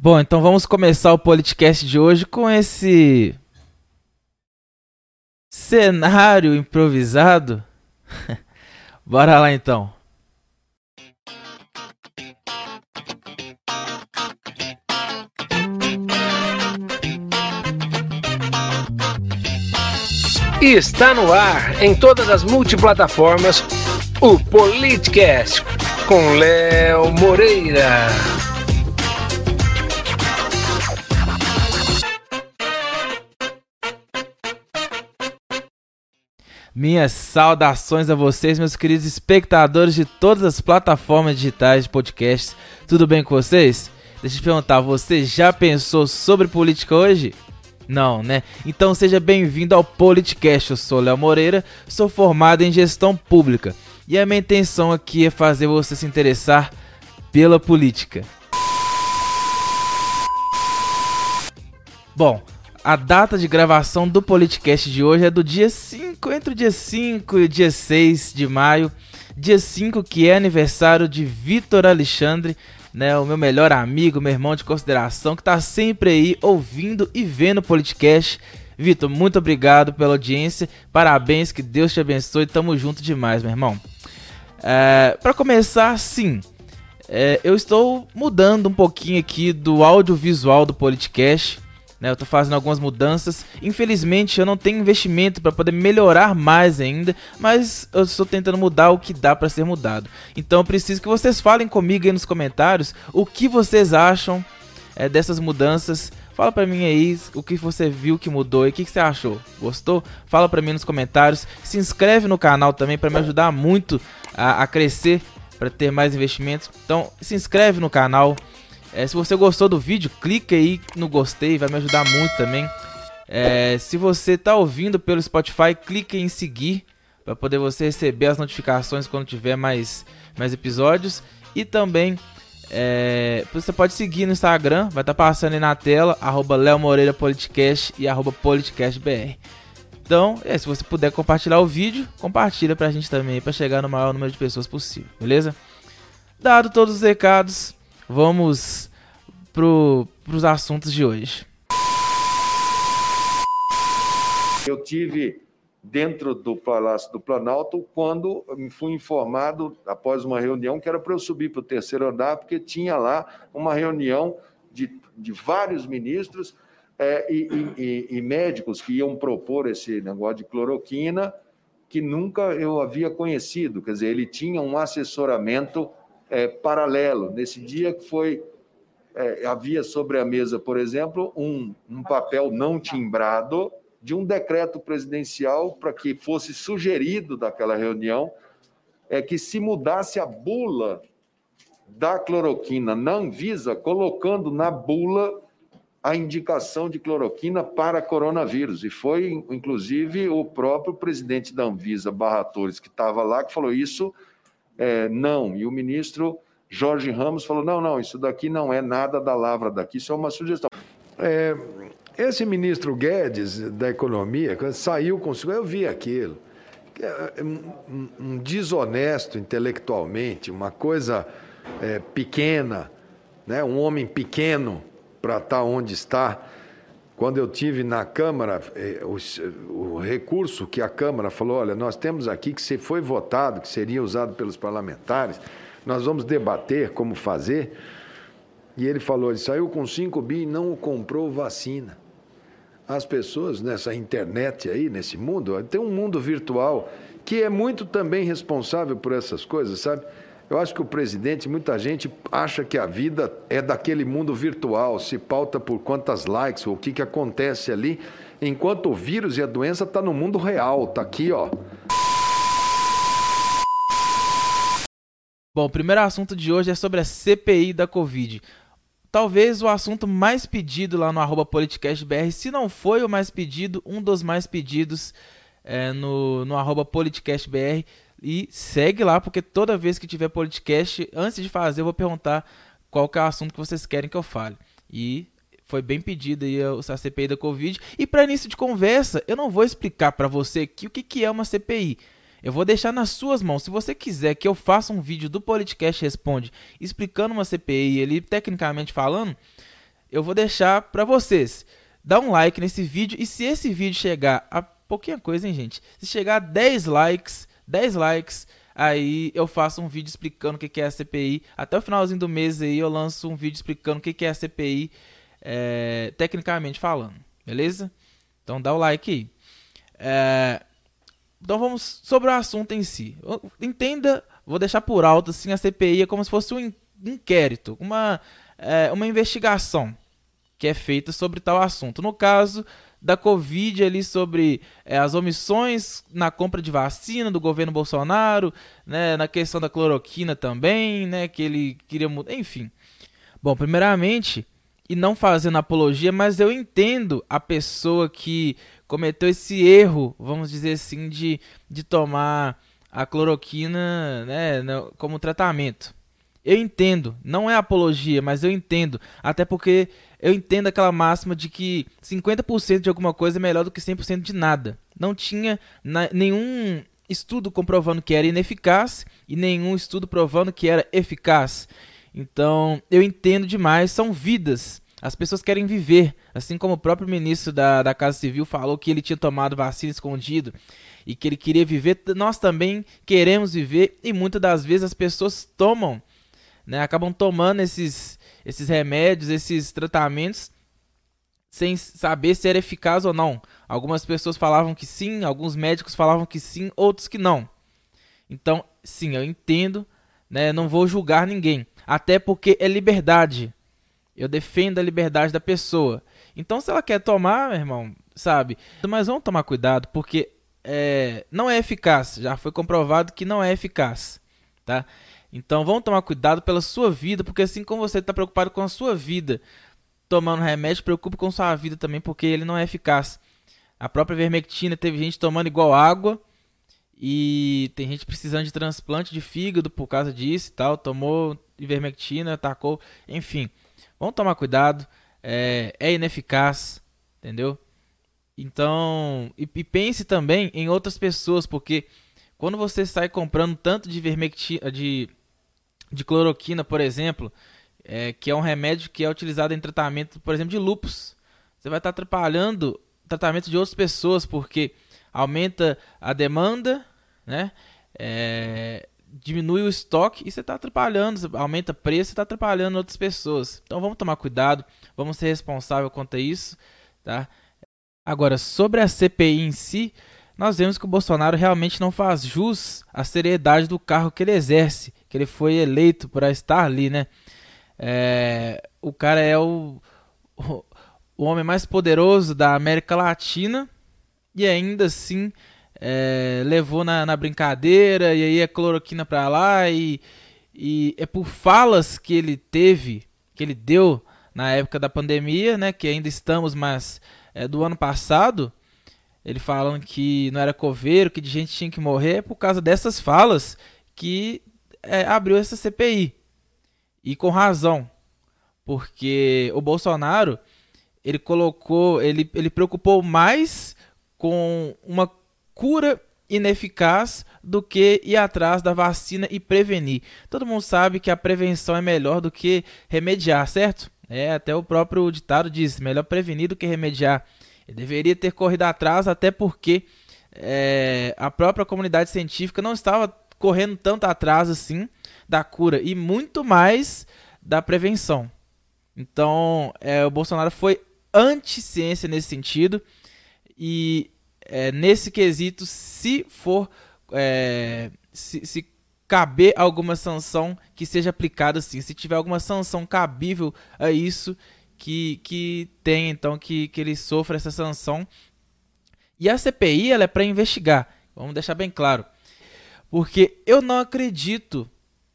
Bom, então vamos começar o podcast de hoje com esse cenário improvisado. Bora lá então. E está no ar em todas as multiplataformas o Politcast com Léo Moreira. Minhas saudações a vocês, meus queridos espectadores de todas as plataformas digitais de podcasts. Tudo bem com vocês? Deixa eu te perguntar, você já pensou sobre política hoje? Não, né? Então seja bem-vindo ao Politicast. Eu sou Léo Moreira, sou formado em gestão pública e a minha intenção aqui é fazer você se interessar pela política. Bom, a data de gravação do Politicast de hoje é do dia 5, entre o dia 5 e o dia 6 de maio. Dia 5 que é aniversário de Vitor Alexandre, né, o meu melhor amigo, meu irmão de consideração, que está sempre aí ouvindo e vendo o podcast. Vitor, muito obrigado pela audiência, parabéns, que Deus te abençoe, tamo junto demais, meu irmão. É, Para começar, sim, é, eu estou mudando um pouquinho aqui do audiovisual do podcast. Né, eu estou fazendo algumas mudanças. Infelizmente, eu não tenho investimento para poder melhorar mais ainda, mas eu estou tentando mudar o que dá para ser mudado. Então, eu preciso que vocês falem comigo aí nos comentários o que vocês acham é, dessas mudanças. Fala para mim aí o que você viu que mudou e o que, que você achou. Gostou? Fala para mim nos comentários. Se inscreve no canal também para me ajudar muito a, a crescer, para ter mais investimentos. Então, se inscreve no canal. É, se você gostou do vídeo, clique aí no gostei, vai me ajudar muito também. É, se você está ouvindo pelo Spotify, clique em seguir para poder você receber as notificações quando tiver mais, mais episódios. E também é, você pode seguir no Instagram, vai estar tá passando aí na tela, arroba Léo Moreira Politicast e arroba PoliticastBR. Então, é, se você puder compartilhar o vídeo, compartilha pra gente também, para chegar no maior número de pessoas possível, beleza? Dado todos os recados, vamos pro, pros assuntos de hoje. Eu tive dentro do Palácio do Planalto quando fui informado, após uma reunião, que era para eu subir para o terceiro andar, porque tinha lá uma reunião de, de vários ministros é, e, e, e médicos que iam propor esse negócio de cloroquina, que nunca eu havia conhecido. Quer dizer, ele tinha um assessoramento é, paralelo. Nesse dia que foi é, havia sobre a mesa, por exemplo, um, um papel não timbrado de um decreto presidencial para que fosse sugerido daquela reunião é que se mudasse a bula da cloroquina na Anvisa, colocando na bula a indicação de cloroquina para coronavírus. E foi, inclusive, o próprio presidente da Anvisa, Barra Torres, que estava lá, que falou isso, é, não. E o ministro Jorge Ramos falou, não, não, isso daqui não é nada da lavra daqui, isso é uma sugestão. É, esse ministro Guedes, da Economia, quando saiu com eu vi aquilo. É, um, um desonesto intelectualmente, uma coisa é, pequena, né? um homem pequeno para estar tá onde está. Quando eu tive na Câmara, o, o, recurso que a Câmara falou: olha, nós temos aqui que se foi votado, que seria usado pelos parlamentares, nós vamos debater como fazer. E ele falou: ele saiu com 5 bi e não comprou vacina as pessoas nessa internet aí, nesse mundo, tem um mundo virtual que é muito também responsável por essas coisas, sabe? Eu acho que o presidente, muita gente acha que a vida é daquele mundo virtual, se pauta por quantas likes, o que, que acontece ali, enquanto o vírus e a doença está no mundo real, tá aqui, ó. Bom, o primeiro assunto de hoje é sobre a CPI da Covid talvez o assunto mais pedido lá no arroba politicastbr, se não foi o mais pedido, um dos mais pedidos é, no, no arroba politicastbr. E segue lá, porque toda vez que tiver podcast, antes de fazer, eu vou perguntar qual que é o assunto que vocês querem que eu fale. E foi bem pedido aí a CPI da Covid. E para início de conversa, eu não vou explicar para você aqui o que, que é uma CPI. Eu vou deixar nas suas mãos. Se você quiser que eu faça um vídeo do Politicast Responde explicando uma CPI ali, tecnicamente falando, eu vou deixar para vocês. Dá um like nesse vídeo e se esse vídeo chegar a pouquinha coisa, hein, gente? Se chegar a 10 likes, 10 likes, aí eu faço um vídeo explicando o que é a CPI. Até o finalzinho do mês aí eu lanço um vídeo explicando o que é a CPI, é, tecnicamente falando, beleza? Então dá o like aí. É, então vamos sobre o assunto em si. Entenda, vou deixar por alto assim, a CPI é como se fosse um inquérito, uma, é, uma investigação que é feita sobre tal assunto. No caso da Covid, ali sobre é, as omissões na compra de vacina do governo Bolsonaro, né, na questão da cloroquina também, né, que ele queria mudar, enfim. Bom, primeiramente, e não fazendo apologia, mas eu entendo a pessoa que cometeu esse erro, vamos dizer assim, de, de tomar a cloroquina né, como tratamento. Eu entendo, não é apologia, mas eu entendo. Até porque eu entendo aquela máxima de que 50% de alguma coisa é melhor do que 100% de nada. Não tinha na, nenhum estudo comprovando que era ineficaz e nenhum estudo provando que era eficaz. Então, eu entendo demais, são vidas. As pessoas querem viver, assim como o próprio ministro da, da Casa Civil falou que ele tinha tomado vacina escondido e que ele queria viver, nós também queremos viver e muitas das vezes as pessoas tomam, né, acabam tomando esses, esses remédios, esses tratamentos sem saber se era eficaz ou não. Algumas pessoas falavam que sim, alguns médicos falavam que sim, outros que não. Então, sim, eu entendo, né, não vou julgar ninguém, até porque é liberdade. Eu defendo a liberdade da pessoa. Então, se ela quer tomar, meu irmão, sabe? Mas vamos tomar cuidado, porque é, não é eficaz. Já foi comprovado que não é eficaz, tá? Então, vamos tomar cuidado pela sua vida, porque assim como você está preocupado com a sua vida, tomando remédio, preocupe com sua vida também, porque ele não é eficaz. A própria vermectina teve gente tomando igual água e tem gente precisando de transplante de fígado por causa disso e tal. Tomou ivermectina, atacou, enfim. Vamos tomar cuidado. É, é ineficaz, entendeu? Então, e, e, pense também em outras pessoas, porque quando você sai comprando tanto de vermectina, de, de cloroquina, por exemplo, é, que é um remédio que é utilizado em tratamento, por exemplo, de lupus, você vai estar atrapalhando o tratamento de outras pessoas, porque aumenta a demanda, né? É, diminui o estoque e você está atrapalhando, aumenta preço está atrapalhando outras pessoas. Então vamos tomar cuidado, vamos ser responsável quanto a isso, tá? Agora, sobre a CPI em si, nós vemos que o Bolsonaro realmente não faz jus à seriedade do cargo que ele exerce, que ele foi eleito para estar ali, né? É, o cara é o, o, homem mais poderoso da América Latina e ainda assim é, levou na, na, brincadeira e aí é cloroquina pra lá e, e é por falas que ele teve, que ele deu na época da pandemia, né, que ainda estamos, mas é, do ano passado, ele falando que não era coveiro, que de gente tinha que morrer, é por causa dessas falas que é, abriu essa CPI. E com razão, porque o Bolsonaro, ele colocou, ele, ele preocupou mais com uma cura ineficaz do que ir atrás da vacina e prevenir. Todo mundo sabe que a prevenção é melhor do que remediar, certo? É, até o próprio ditado diz: melhor prevenir do que remediar. Ele deveria ter corrido atrás, até porque é, a própria comunidade científica não estava correndo tanto atrás assim da cura. E muito mais da prevenção. Então, é, o Bolsonaro foi anti-ciência nesse sentido. E é, nesse quesito, se for é, se, se, caber alguma sanção que seja aplicada assim, se tiver alguma sanção cabível a isso, que, que tem então que, que ele sofra essa sanção. E a CPI ela é para investigar, vamos deixar bem claro, porque eu não acredito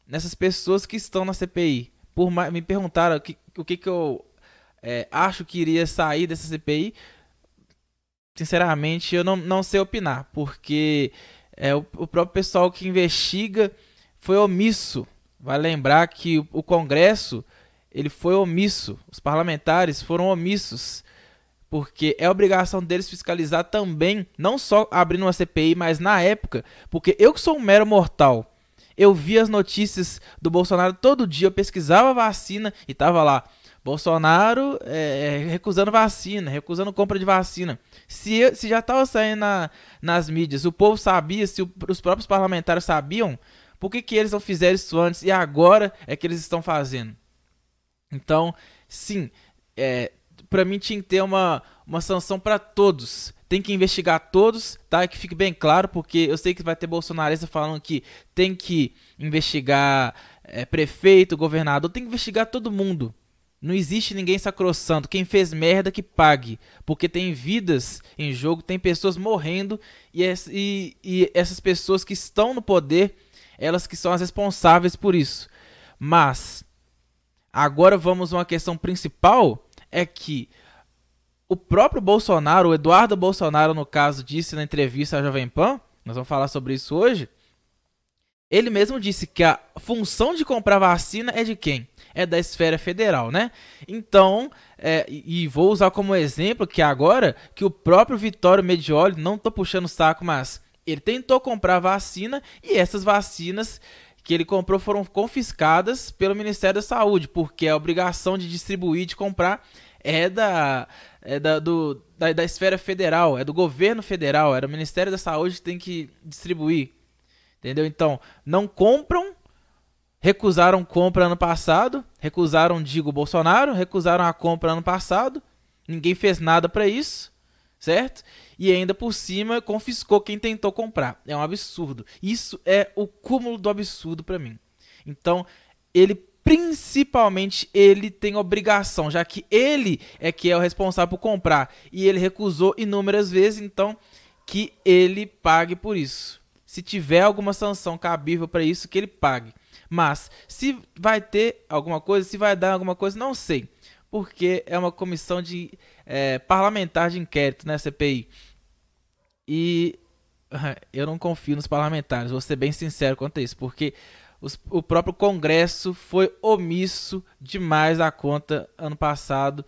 nessas pessoas que estão na CPI. Por me perguntaram o que, o que, que eu é, acho que iria sair dessa CPI sinceramente, eu não, não sei opinar, porque é, o, o próprio pessoal que investiga foi omisso. Vai lembrar que o, o Congresso ele foi omisso, os parlamentares foram omissos, porque é obrigação deles fiscalizar também, não só abrindo uma CPI, mas na época, porque eu que sou um mero mortal, eu vi as notícias do Bolsonaro todo dia, eu pesquisava vacina e tava lá Bolsonaro é, é, recusando vacina, recusando compra de vacina. Se, se já estava saindo na, nas mídias, o povo sabia, se o, os próprios parlamentares sabiam, por que, que eles não fizeram isso antes e agora é que eles estão fazendo? Então, sim, é, para mim tinha que ter uma, uma sanção para todos. Tem que investigar todos, tá? Que fique bem claro, porque eu sei que vai ter bolsonarista falando que tem que investigar é, prefeito, governador, tem que investigar todo mundo. Não existe ninguém sacrossanto. Quem fez merda que pague. Porque tem vidas em jogo, tem pessoas morrendo e, e, e essas pessoas que estão no poder, elas que são as responsáveis por isso. Mas, agora vamos a uma questão principal: é que o próprio Bolsonaro, o Eduardo Bolsonaro, no caso, disse na entrevista à Jovem Pan, nós vamos falar sobre isso hoje. Ele mesmo disse que a função de comprar vacina é de quem? é da esfera federal, né? Então, é, e vou usar como exemplo que agora que o próprio Vitório Medioli, não tô puxando o saco, mas ele tentou comprar vacina e essas vacinas que ele comprou foram confiscadas pelo Ministério da Saúde, porque a obrigação de distribuir, de comprar, é da, é da, do, da, da esfera federal, é do governo federal, era o Ministério da Saúde que tem que distribuir. Entendeu? Então, não compram recusaram compra ano passado, recusaram, digo, Bolsonaro, recusaram a compra ano passado, ninguém fez nada para isso, certo? E ainda por cima confiscou quem tentou comprar. É um absurdo. Isso é o cúmulo do absurdo para mim. Então, ele principalmente ele tem obrigação, já que ele é que é o responsável por comprar e ele recusou inúmeras vezes, então que ele pague por isso. Se tiver alguma sanção cabível para isso, que ele pague. Mas se vai ter alguma coisa, se vai dar alguma coisa, não sei. Porque é uma comissão de é, parlamentar de inquérito, né, CPI. E eu não confio nos parlamentares, vou ser bem sincero quanto a isso, porque os, o próprio Congresso foi omisso demais à conta ano passado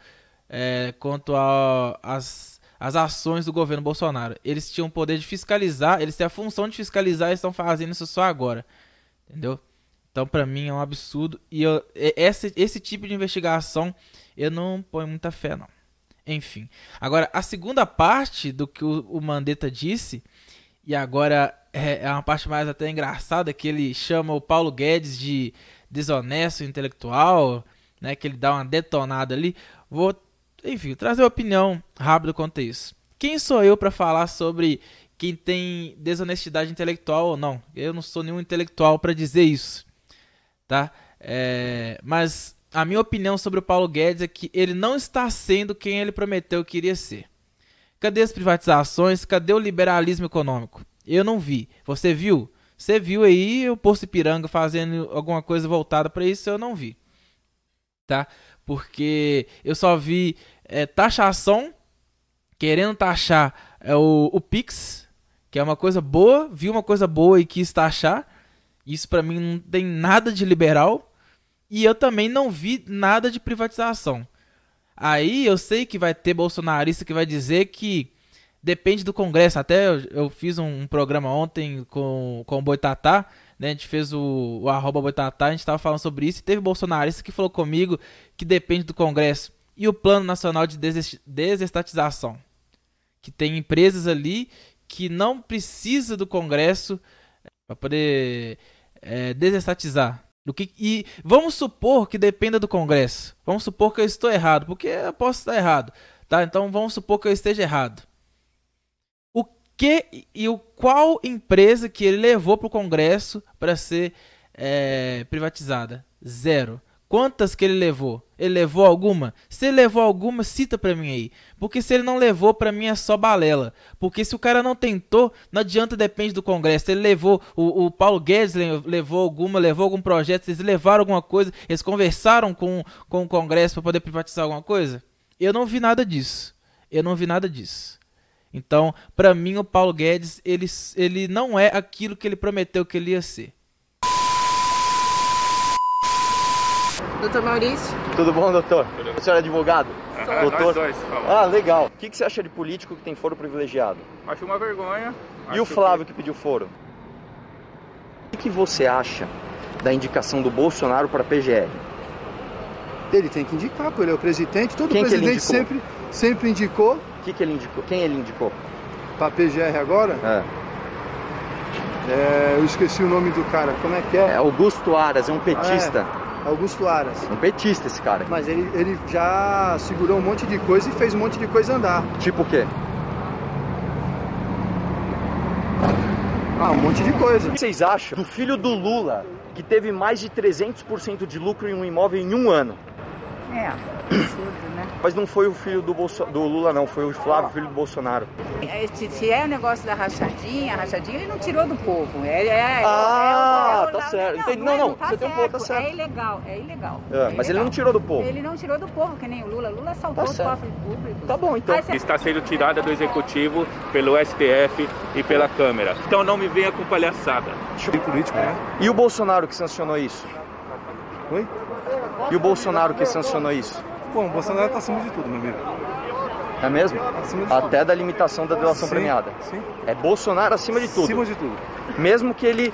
é, quanto às ações do governo Bolsonaro. Eles tinham o poder de fiscalizar, eles têm a função de fiscalizar e estão fazendo isso só agora. Entendeu? Então, para mim, é um absurdo. E eu, esse, esse tipo de investigação eu não ponho muita fé, não. Enfim. Agora, a segunda parte do que o, o Mandetta disse, e agora é, é uma parte mais até engraçada, que ele chama o Paulo Guedes de desonesto intelectual, né, que ele dá uma detonada ali. Vou, enfim, trazer uma opinião rápida quanto a isso. Quem sou eu para falar sobre quem tem desonestidade intelectual ou não? Eu não sou nenhum intelectual para dizer isso tá? É, mas a minha opinião sobre o Paulo Guedes é que ele não está sendo quem ele prometeu que iria ser. Cadê as privatizações? Cadê o liberalismo econômico? Eu não vi. Você viu? Você viu aí o Poço Ipiranga fazendo alguma coisa voltada para isso? Eu não vi. Tá? Porque eu só vi é, taxação, querendo taxar é, o, o Pix, que é uma coisa boa, vi uma coisa boa e quis taxar. Isso para mim não tem nada de liberal. E eu também não vi nada de privatização. Aí eu sei que vai ter bolsonarista que vai dizer que depende do Congresso. Até eu, eu fiz um, um, programa ontem com, com o Boitatá. Né? A gente fez o, o arroba Boitatá, a gente estava falando sobre isso. E teve bolsonarista que falou comigo que depende do Congresso. E o Plano Nacional de Desestatização. Que tem empresas ali que não precisa do Congresso para poder é, desestatizar. Do que, e vamos supor que dependa do Congresso. Vamos supor que eu estou errado, porque eu posso estar errado. Tá? Então vamos supor que eu esteja errado. Que e o qual empresa que ele levou para o Congresso para ser é, privatizada? Zero. Quantas que ele levou? Ele levou alguma? Se ele levou alguma, cita pra mim aí. Porque se ele não levou, pra mim é só balela. Porque se o cara não tentou, não adianta, depende do Congresso. Ele levou, o, o Paulo Guedes levou alguma, levou algum projeto, eles levaram alguma coisa, eles conversaram com, com o Congresso para poder privatizar alguma coisa? Eu não vi nada disso. Eu não vi nada disso. Então, para mim, o Paulo Guedes, ele, ele não é aquilo que ele prometeu que ele ia ser. Doutor Maurício? Tudo bom, doutor? Tudo. O senhor é advogado? Ah, doutor? dois, ah, legal. O que, que você acha de político que tem foro privilegiado? Acho uma vergonha. E o Flávio que... que pediu foro? O que, que você acha da indicação do Bolsonaro para a PGR? Ele tem que indicar, pô, ele é o presidente. Todo Quem presidente sempre, sempre indicou. O que, que ele indicou? Quem ele indicou? Pra PGR agora, É. é, eu esqueci o nome do cara. Como é que É é? Augusto Aras, é um petista. Augusto Aras. Um petista esse cara. Mas ele, ele já segurou um monte de coisa e fez um monte de coisa andar. Tipo o quê? Ah, um monte de coisa. O que vocês acham do filho do Lula, que teve mais de 300% de lucro em um imóvel em um ano? É, absurdo? Mas não foi o filho do, Bolso... do Lula, não, foi o Flávio, filho do Bolsonaro. É, Se, é o negócio da rachadinha, a rachadinha ele não tirou do povo. É, é, Ah, é o- é o- tá certo. Entendi. é, Não, não, tá você tem um ponto, tá certo. É ilegal, é ilegal. É, mas ele não tirou do povo. Ele não tirou do povo, que nem o Lula. Lula assaltou Tá os cofres públicos. Tá bom, então. Está sendo tirada do executivo pelo STF e pela Câmara. Então não me venha com palhaçada. Político, né? E o Bolsonaro que sancionou isso? Oi? E o Bolsonaro que sancionou isso? Pô, o Bolsonaro tá acima de tudo, meu amigo. É mesmo? Acima de Até da limitação da delação Sim, premiada. Sim. É Bolsonaro acima de tudo. Acima de tudo. Mesmo que ele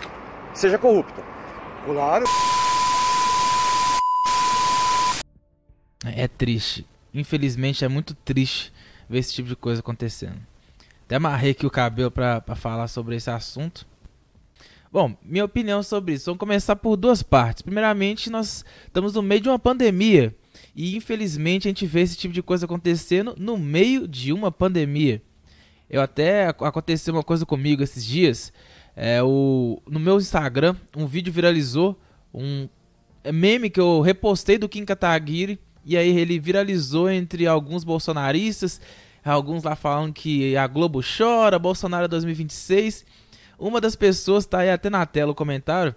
seja corrupto. Claro. É triste. Infelizmente é muito triste ver esse tipo de coisa acontecendo. Até amarrei aqui o cabelo pra, pra falar sobre esse assunto. Bom, minha opinião sobre isso. Vamos começar por duas partes. Primeiramente, nós estamos no meio de uma pandemia. E infelizmente a gente vê esse tipo de coisa acontecendo no meio de uma pandemia. Eu até ac- aconteceu uma coisa comigo esses dias. É, o, no meu Instagram, um vídeo viralizou, um é, meme que eu repostei do Kim Kataguiri. E aí ele viralizou entre alguns bolsonaristas, alguns lá falando que a Globo chora, Bolsonaro é 2026. Uma das pessoas, tá aí até na tela o comentário.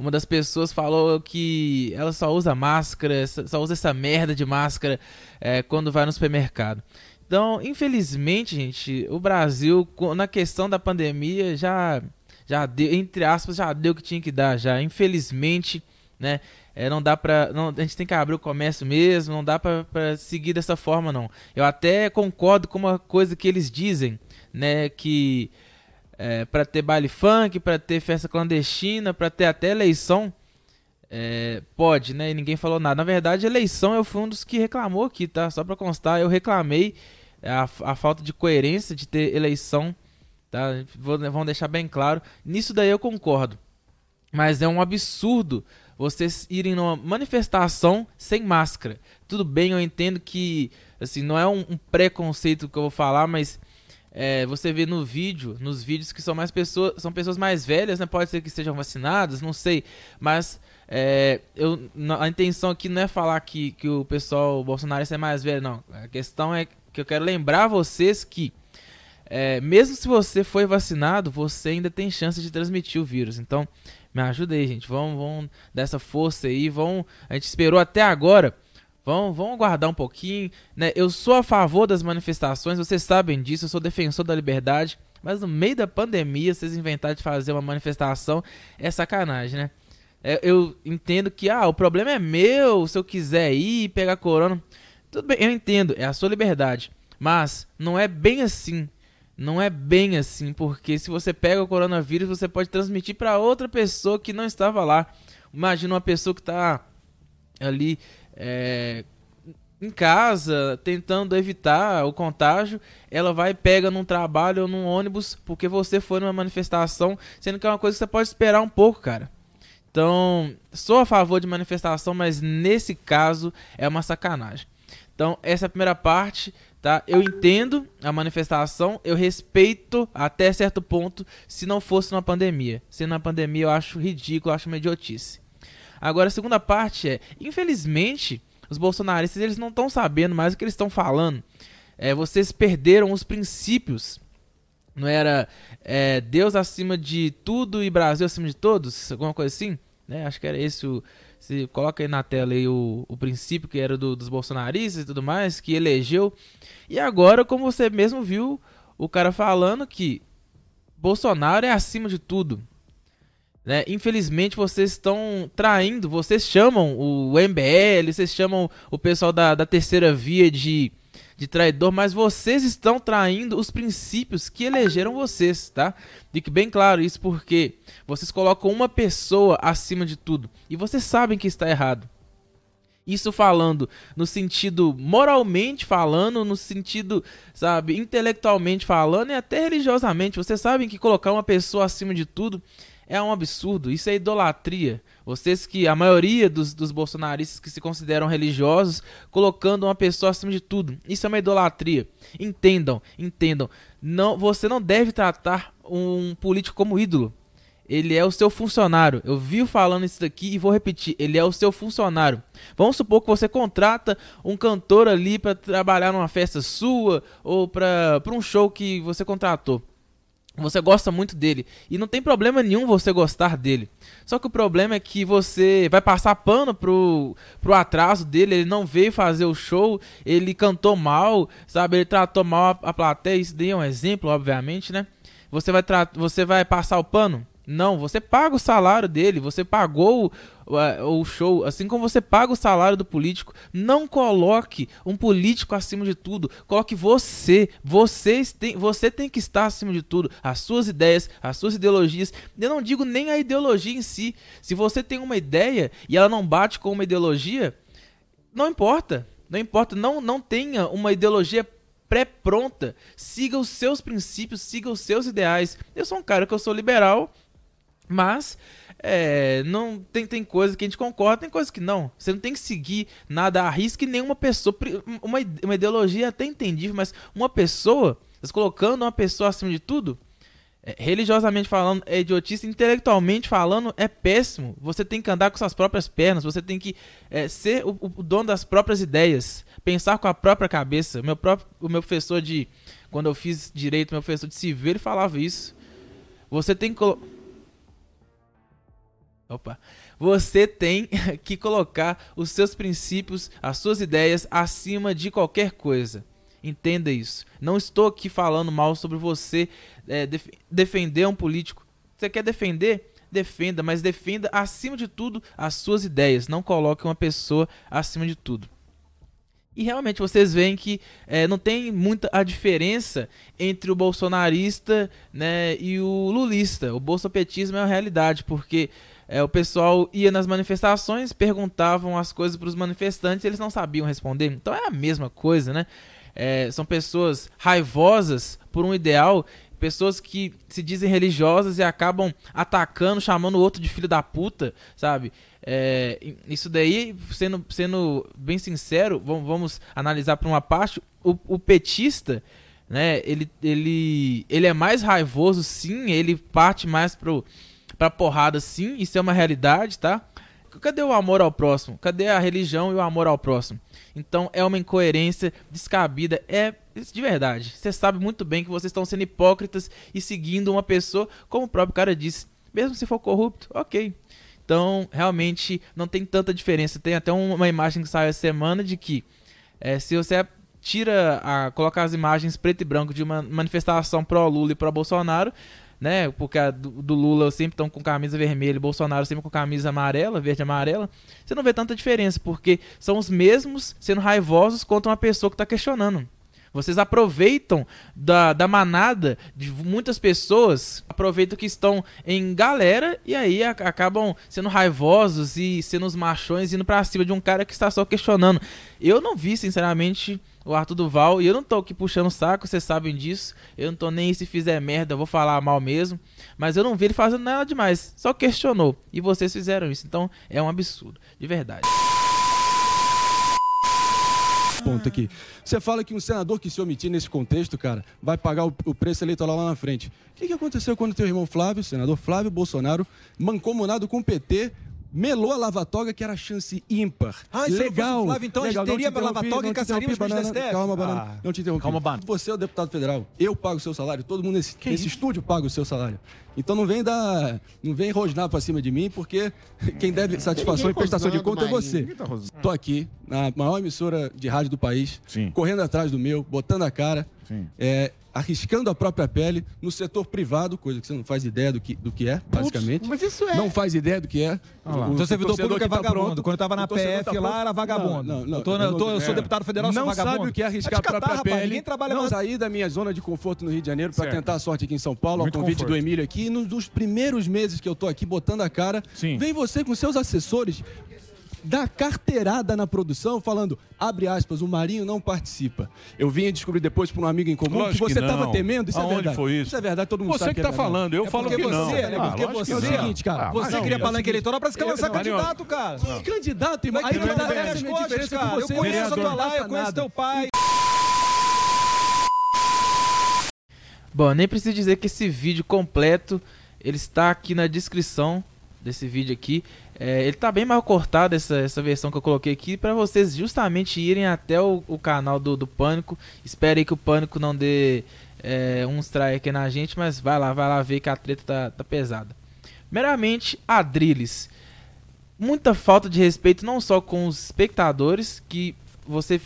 Uma das pessoas falou que ela só usa máscara, só usa essa merda de máscara é, quando vai no supermercado. Então, infelizmente, gente, o Brasil, na questão da pandemia, já, já deu, entre aspas, já deu o que tinha que dar, já. Infelizmente, né? É, não dá pra. Não, a gente tem que abrir o comércio mesmo, não dá pra, pra seguir dessa forma, não. Eu até concordo com uma coisa que eles dizem, né? Que é, para ter baile funk, pra ter festa clandestina, pra ter até eleição, é, pode, né? E ninguém falou nada. Na verdade, eleição eu fui um dos que reclamou aqui, tá? Só pra constar, eu reclamei a, a falta de coerência de ter eleição, tá? Vou, vamos deixar bem claro. Nisso daí eu concordo. Mas é um absurdo vocês irem numa manifestação sem máscara. Tudo bem, eu entendo que assim não é um, um preconceito que eu vou falar, mas é, você vê no vídeo, nos vídeos que são mais pessoas, são pessoas mais velhas, né? Pode ser que estejam vacinadas, não sei, mas é, eu, a intenção aqui não é falar que, que o pessoal bolsonarista é mais velho, não. A questão é que eu quero lembrar vocês que é, mesmo se você foi vacinado, você ainda tem chance de transmitir o vírus. Então, me ajuda aí, gente. Vamos, vamos dar essa força aí. Vamos, a gente esperou até agora. Vamos, vamos aguardar um pouquinho. Né? Eu sou a favor das manifestações, vocês sabem disso. Eu sou defensor da liberdade. Mas no meio da pandemia, vocês inventarem de fazer uma manifestação é sacanagem, né? É, eu entendo que ah, o problema é meu. Se eu quiser ir pegar corona, tudo bem, eu entendo, é a sua liberdade. Mas não é bem assim. Não é bem assim, porque se você pega o coronavírus, você pode transmitir para outra pessoa que não estava lá. Imagina uma pessoa que está ali é, em casa, tentando evitar o contágio, ela vai pega num trabalho ou num ônibus porque você foi numa manifestação, sendo que é uma coisa que você pode esperar um pouco, cara. Então, sou a favor de manifestação, mas nesse caso é uma sacanagem. Então, essa é a primeira parte, tá? Eu entendo a manifestação, eu respeito até certo ponto, se não fosse uma pandemia. Se na pandemia eu acho ridículo, eu acho uma idiotice. Agora, a segunda parte é, infelizmente, os bolsonaristas eles não estão sabendo mais o que eles estão falando. É, vocês perderam os princípios. Não era é, Deus acima de tudo e Brasil acima de todos? Alguma coisa assim? Né? Acho que era esse o. Você coloca aí na tela aí o, o princípio que era do, dos bolsonaristas e tudo mais, que elegeu. E agora, como você mesmo viu, o cara falando que Bolsonaro é acima de tudo. Né? Infelizmente vocês estão traindo, vocês chamam o MBL, vocês chamam o pessoal da, da terceira via de, de traidor, mas vocês estão traindo os princípios que elegeram vocês, tá? Fique bem claro isso porque vocês colocam uma pessoa acima de tudo e vocês sabem que está errado. Isso falando no sentido moralmente falando, no sentido, sabe, intelectualmente falando e até religiosamente. Vocês sabem que colocar uma pessoa acima de tudo é um absurdo. Isso é idolatria. Vocês que, a maioria dos, dos bolsonaristas que se consideram religiosos, colocando uma pessoa acima de tudo. Isso é uma idolatria. Entendam, entendam. Não, você não deve tratar um político como ídolo. Ele é o seu funcionário. Eu vi falando isso daqui e vou repetir. Ele é o seu funcionário. Vamos supor que você contrata um cantor ali para trabalhar numa festa sua ou para um show que você contratou. Você gosta muito dele. E não tem problema nenhum você gostar dele. Só que o problema é que você vai passar pano pro, pro atraso dele. Ele não veio fazer o show. Ele cantou mal, sabe? Ele tratou mal a, a plateia. Isso daí é um exemplo, obviamente, né? Você vai, você vai passar o pano? Não, você paga o salário dele, você pagou o, o, show, assim como você paga o salário do político. Não coloque um político acima de tudo. Coloque você. Você tem, você tem que estar acima de tudo. As suas ideias, as suas ideologias. Eu não digo nem a ideologia em si. Se você tem uma ideia e ela não bate com uma ideologia, não importa. Não importa. Não, não tenha uma ideologia pré-pronta. Siga os seus princípios, siga os seus ideais. Eu sou um cara que eu sou liberal mas é, não tem, tem coisa que a gente concorda, tem coisa que não. Você não tem que seguir nada a risco nenhuma pessoa. Uma, uma ideologia até entendível, mas uma pessoa, colocando uma pessoa acima de tudo, é, religiosamente falando, é idiotice, intelectualmente falando, é péssimo. Você tem que andar com suas próprias pernas, você tem que é, ser o, o, dono das próprias ideias, pensar com a própria cabeça. Meu próprio, o meu professor de. Quando eu fiz direito, meu professor de civil, ele falava isso. Você tem que Opa. Você tem que colocar os seus princípios, as suas ideias acima de qualquer coisa. Entenda isso. Não estou aqui falando mal sobre você é, def defender um político. Você quer defender? Defenda, mas defenda acima de tudo as suas ideias. Não coloque uma pessoa acima de tudo. E realmente vocês veem que é, não tem muita a diferença entre o bolsonarista né, e o lulista. O bolsopetismo é uma realidade, porque é, o pessoal ia nas manifestações, perguntavam as coisas para os manifestantes eles não sabiam responder. Então é a mesma coisa, né? É, são pessoas raivosas por um ideal, pessoas que se dizem religiosas e acabam atacando, chamando o outro de filho da puta, sabe? É, isso daí, sendo, sendo bem sincero, vamos, vamos analisar por uma parte, o, o petista, né, ele, ele, ele é mais raivoso, sim, ele parte mais pro pra porrada sim, isso é uma realidade, tá? Cadê o amor ao próximo? Cadê a religião e o amor ao próximo? Então é uma incoerência descabida, é de verdade. Você sabe muito bem que vocês estão sendo hipócritas e seguindo uma pessoa, como o próprio cara disse, mesmo se for corrupto, ok. Então, realmente não tem tanta diferença. Tem até uma imagem que saiu essa semana de que é, se você tira, a, coloca as imagens preto e branco de uma manifestação pró Lula e pró Bolsonaro, né? Porque a do, do Lula sempre estão com camisa vermelha Bolsonaro sempre com camisa amarela, verde amarela. Você não vê tanta diferença, porque são os mesmos sendo raivosos contra uma pessoa que está questionando. Vocês aproveitam da, da manada de muitas pessoas, aproveitam que estão em galera e aí a, acabam sendo raivosos e sendo os machões indo pra cima de um cara que está só questionando. Eu não vi, sinceramente, o Arthur Duval, e eu não tô aqui puxando saco, vocês sabem disso. Eu não tô nem se fizer merda, eu vou falar mal mesmo. Mas eu não vi ele fazendo nada demais, só questionou. E vocês fizeram isso, então é um absurdo, de verdade. Ponto aqui. Você fala que um senador que se omitir nesse contexto, cara, vai pagar o, o preço eleitoral lá na frente. O que, que aconteceu quando teu irmão Flávio, senador Flávio Bolsonaro, mancomunado com o PT, melou a lava-toga, que era chance ímpar. Ah, legal. Flávio, então legal. a gente teria lava-toga e caçaríamos banana, STF. Calma, banana. Ah, não te interrompi. Calma, banana. Você é o deputado federal. Eu pago o seu salário. Todo mundo nesse, nesse estúdio paga o seu salário. Então não vem dar, não vem rosnar pra cima de mim, porque quem deve satisfação e prestação de conta é você. Tá Tô aqui na maior emissora de rádio do país, Sim. correndo atrás do meu, botando a cara. Sim. É, arriscando a própria pele no setor privado, coisa que você não faz ideia do que, do que é, basicamente. Mas isso é. Não faz ideia do que é. Ah o, então, servidor público é tá vagabundo. Tá Quando eu estava na PF tá lá, era vagabundo. Não, não, não, eu, tô, eu, tô, eu sou é. deputado federal, não sou vagabundo. Não sabe o que é arriscar a própria rapaz, pele. Ninguém trabalha não, sair da minha zona de conforto no Rio de Janeiro para tentar a sorte aqui em São Paulo, Muito ao convite conforto. do Emílio aqui. nos primeiros meses que eu tô aqui botando a cara, Sim. vem você com seus assessores dar carteirada na produção, falando, abre aspas, o Marinho não participa. Eu vim descobrir depois por um amigo em comum Lógico que você que estava não. temendo, isso Aonde é verdade. foi isso? Isso é verdade, todo mundo Você sabe que é tá verdade. falando, eu é falo que não. você, É Ah, porque lógico você que é o não. seguinte, cara. Ah, Você Marinho, queria é o palanque eleitoral pra se lançar candidato, cara. Que candidato, irmão? Aí tu que vai tá as costas, cara. Eu você, conheço a tua não lá, eu conheço nada. teu pai. Bom, nem preciso dizer que esse vídeo completo ele está aqui na descrição desse vídeo aqui. É, ele tá bem mal cortado essa, essa versão que eu coloquei aqui para vocês justamente irem até o, o canal do, do Pânico. Aí que o Pânico não dê é, um strike na gente, mas vai lá, vai lá ver que a treta tá, tá pesada. Primeiramente, Adrilles. Muita falta de respeito não só com os espectadores, que você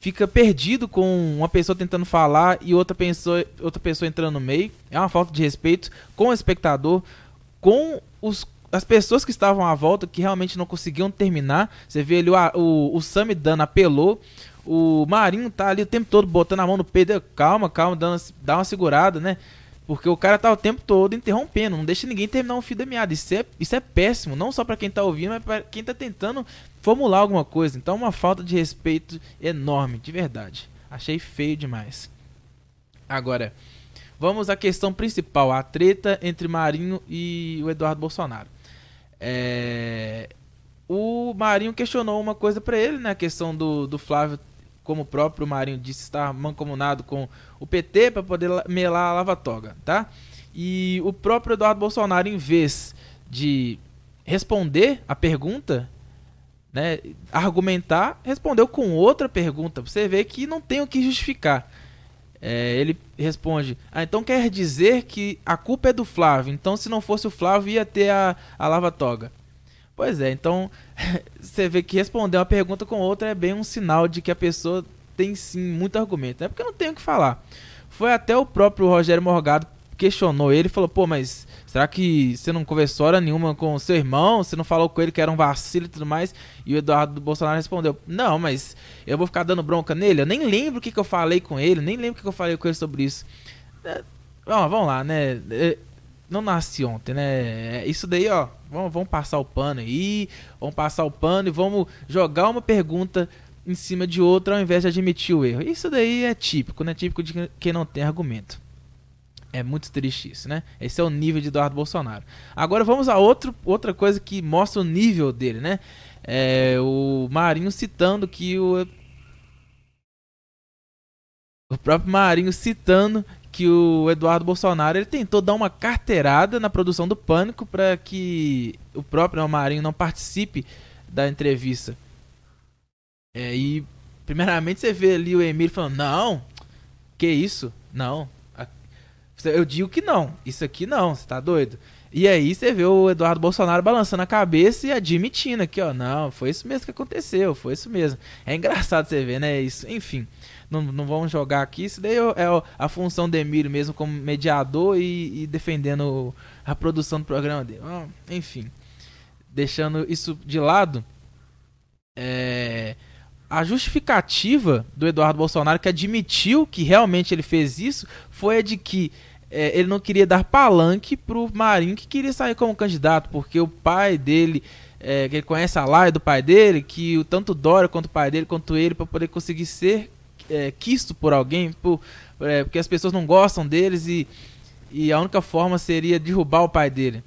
fica perdido com uma pessoa tentando falar e outra pessoa, outra pessoa entrando no meio. É uma falta de respeito com o espectador, com os, as pessoas que estavam à volta que realmente não conseguiam terminar. Você vê ali o, o, o Sami dando apelou. O Marinho tá ali o tempo todo botando a mão no peito. Calma, calma, dando, dá uma segurada, né? Porque o cara tá o tempo todo interrompendo, não deixa ninguém terminar um fio da meada. Isso é, isso é péssimo, não só pra quem tá ouvindo, mas pra quem tá tentando formular alguma coisa. Então, uma falta de respeito enorme, de verdade. Achei feio demais. Agora, vamos à questão principal: a treta entre Marinho e o Eduardo Bolsonaro. É, O Marinho questionou uma coisa pra ele, né? A questão do, do Flávio, como o próprio Marinho disse, estar mancomunado com o PT para poder la- melar a lava-toga, tá? E o próprio Eduardo Bolsonaro, em vez de responder a pergunta, né, argumentar, respondeu com outra pergunta. Você vê que não tem o que justificar. É, ele responde: Ah, então quer dizer que a culpa é do Flávio. Então, se não fosse o Flávio, ia ter a, a lava-toga. Pois é, então você vê que responder uma pergunta com outra é bem um sinal de que a pessoa tem sim muito argumento. É porque eu não tenho o que falar. Foi até o próprio Rogério Morgado questionou ele falou: pô, mas será que você não conversou hora nenhuma com seu irmão? Você não falou com ele que era um vacilo e tudo mais? E o Eduardo Bolsonaro respondeu: não, mas eu vou ficar dando bronca nele? Eu nem lembro o que, que eu falei com ele, nem lembro o que, que eu falei com ele sobre isso. É, vamos lá, né? É, não nasci ontem, né? Isso daí, ó, vamos, vamos passar o pano aí, vamos passar o pano e vamos jogar uma pergunta em cima de outra ao invés de admitir o erro. Isso daí é típico, né? Típico de quem não tem argumento. É muito triste isso, né? Esse é o nível de Eduardo Bolsonaro. Agora vamos a outro, outra coisa que mostra o nível dele, né? É, o Marinho citando que o. O próprio Marinho citando que o Eduardo Bolsonaro ele tentou dar uma carteirada na produção do Pânico para que o próprio Marinho não participe da entrevista. É, e primeiramente você vê ali o Emílio falando: Não, que isso? Não. Eu digo que não. Isso aqui não, você tá doido? E aí você vê o Eduardo Bolsonaro balançando a cabeça e admitindo aqui, ó, não, foi isso mesmo que aconteceu, foi isso mesmo. É engraçado você ver, né? Isso, enfim, não, não vamos jogar aqui. Isso daí é é a função do Emílio mesmo como mediador e, e defendendo a produção do programa dele. Enfim, deixando isso de lado, é, a justificativa do Eduardo Bolsonaro, que admitiu que realmente ele fez isso, foi a de que é, ele não queria dar palanque pro Marinho, que queria sair como candidato, porque o pai dele, é, que ele conhece a laia do pai dele, que o tanto Dória quanto o pai dele, quanto ele, para poder conseguir ser é, quisto por alguém, por, é, porque as pessoas não gostam deles e, e a única forma seria derrubar o pai dele.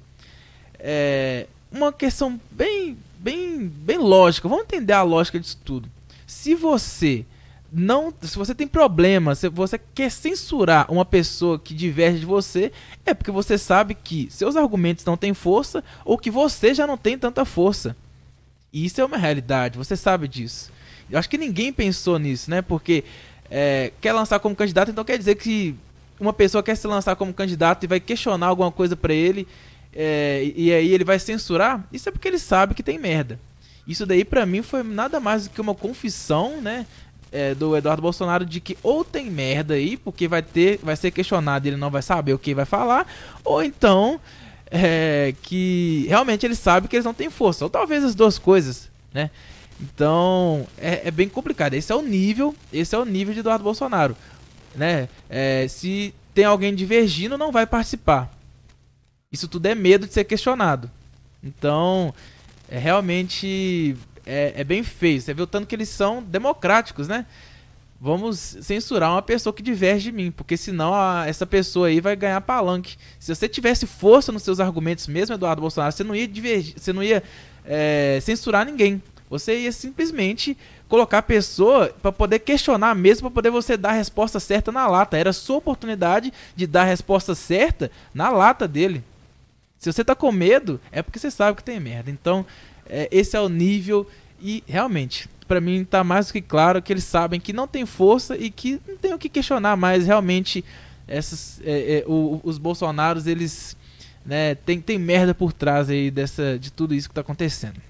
É uma questão bem, bem, bem lógica. Vamos entender a lógica disso tudo. Se você não, se você tem problema, se você quer censurar uma pessoa que diverge de você, é porque você sabe que seus argumentos não têm força ou que você já não tem tanta força. E isso é uma realidade, você sabe disso. Eu acho que ninguém pensou nisso, né? Porque é, quer lançar como candidato, então quer dizer que uma pessoa quer se lançar como candidato e vai questionar alguma coisa pra ele, é, e aí ele vai censurar. Isso é porque ele sabe que tem merda. Isso daí pra mim foi nada mais do que uma confissão, né? É, do Eduardo Bolsonaro de que ou tem merda aí, porque vai ter, vai ser questionado ele não vai saber o que vai falar, ou então é, que realmente ele sabe que eles não têm força, ou talvez as duas coisas, né? Então é, é bem complicado. Esse é o nível, esse é o nível de Eduardo Bolsonaro, né? É, se tem alguém divergindo, não vai participar. Isso tudo é medo de ser questionado. Então é realmente é, é bem feio. Você vê o tanto que eles são democráticos, né? Vamos censurar uma pessoa que diverge de mim, porque senão a, essa pessoa aí vai ganhar palanque. Se você tivesse força nos seus argumentos mesmo, Eduardo Bolsonaro, você não ia divergir, você não ia é, censurar ninguém. Você ia simplesmente colocar a pessoa para poder questionar mesmo, para poder você dar a resposta certa na lata. Era sua oportunidade de dar a resposta certa na lata dele. Se você tá com medo, é porque você sabe que tem merda. Então, é, esse é o nível e realmente, para mim tá mais do que claro que eles sabem que não tem força e que não tem o que questionar mais. Realmente, essas, é, é, o, os bolsonaros, eles né, tem, tem merda por trás aí dessa, de tudo isso que tá acontecendo.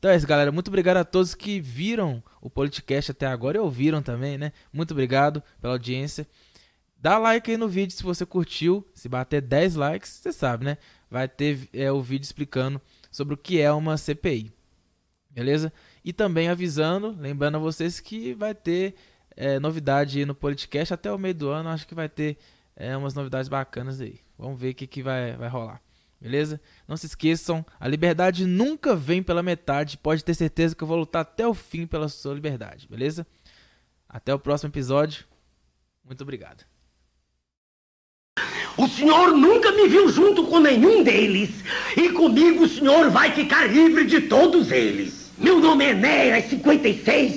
Então é isso, galera. Muito obrigado a todos que viram o podcast até agora e ouviram também, né? Muito obrigado pela audiência. Dá like aí no vídeo se você curtiu. Se bater 10 likes, você sabe, né? Vai ter é, o vídeo explicando sobre o que é uma CPI. Beleza? E também avisando, lembrando a vocês que vai ter é, novidade aí no podcast até o meio do ano. Acho que vai ter é, umas novidades bacanas aí. Vamos ver o que, que vai, vai rolar. Beleza? Não se esqueçam, a liberdade nunca vem pela metade. Pode ter certeza que eu vou lutar até o fim pela sua liberdade. Beleza? Até o próximo episódio. Muito obrigado. O senhor nunca me viu junto com nenhum deles. E comigo o senhor vai ficar livre de todos eles. Meu nome é Enéas 56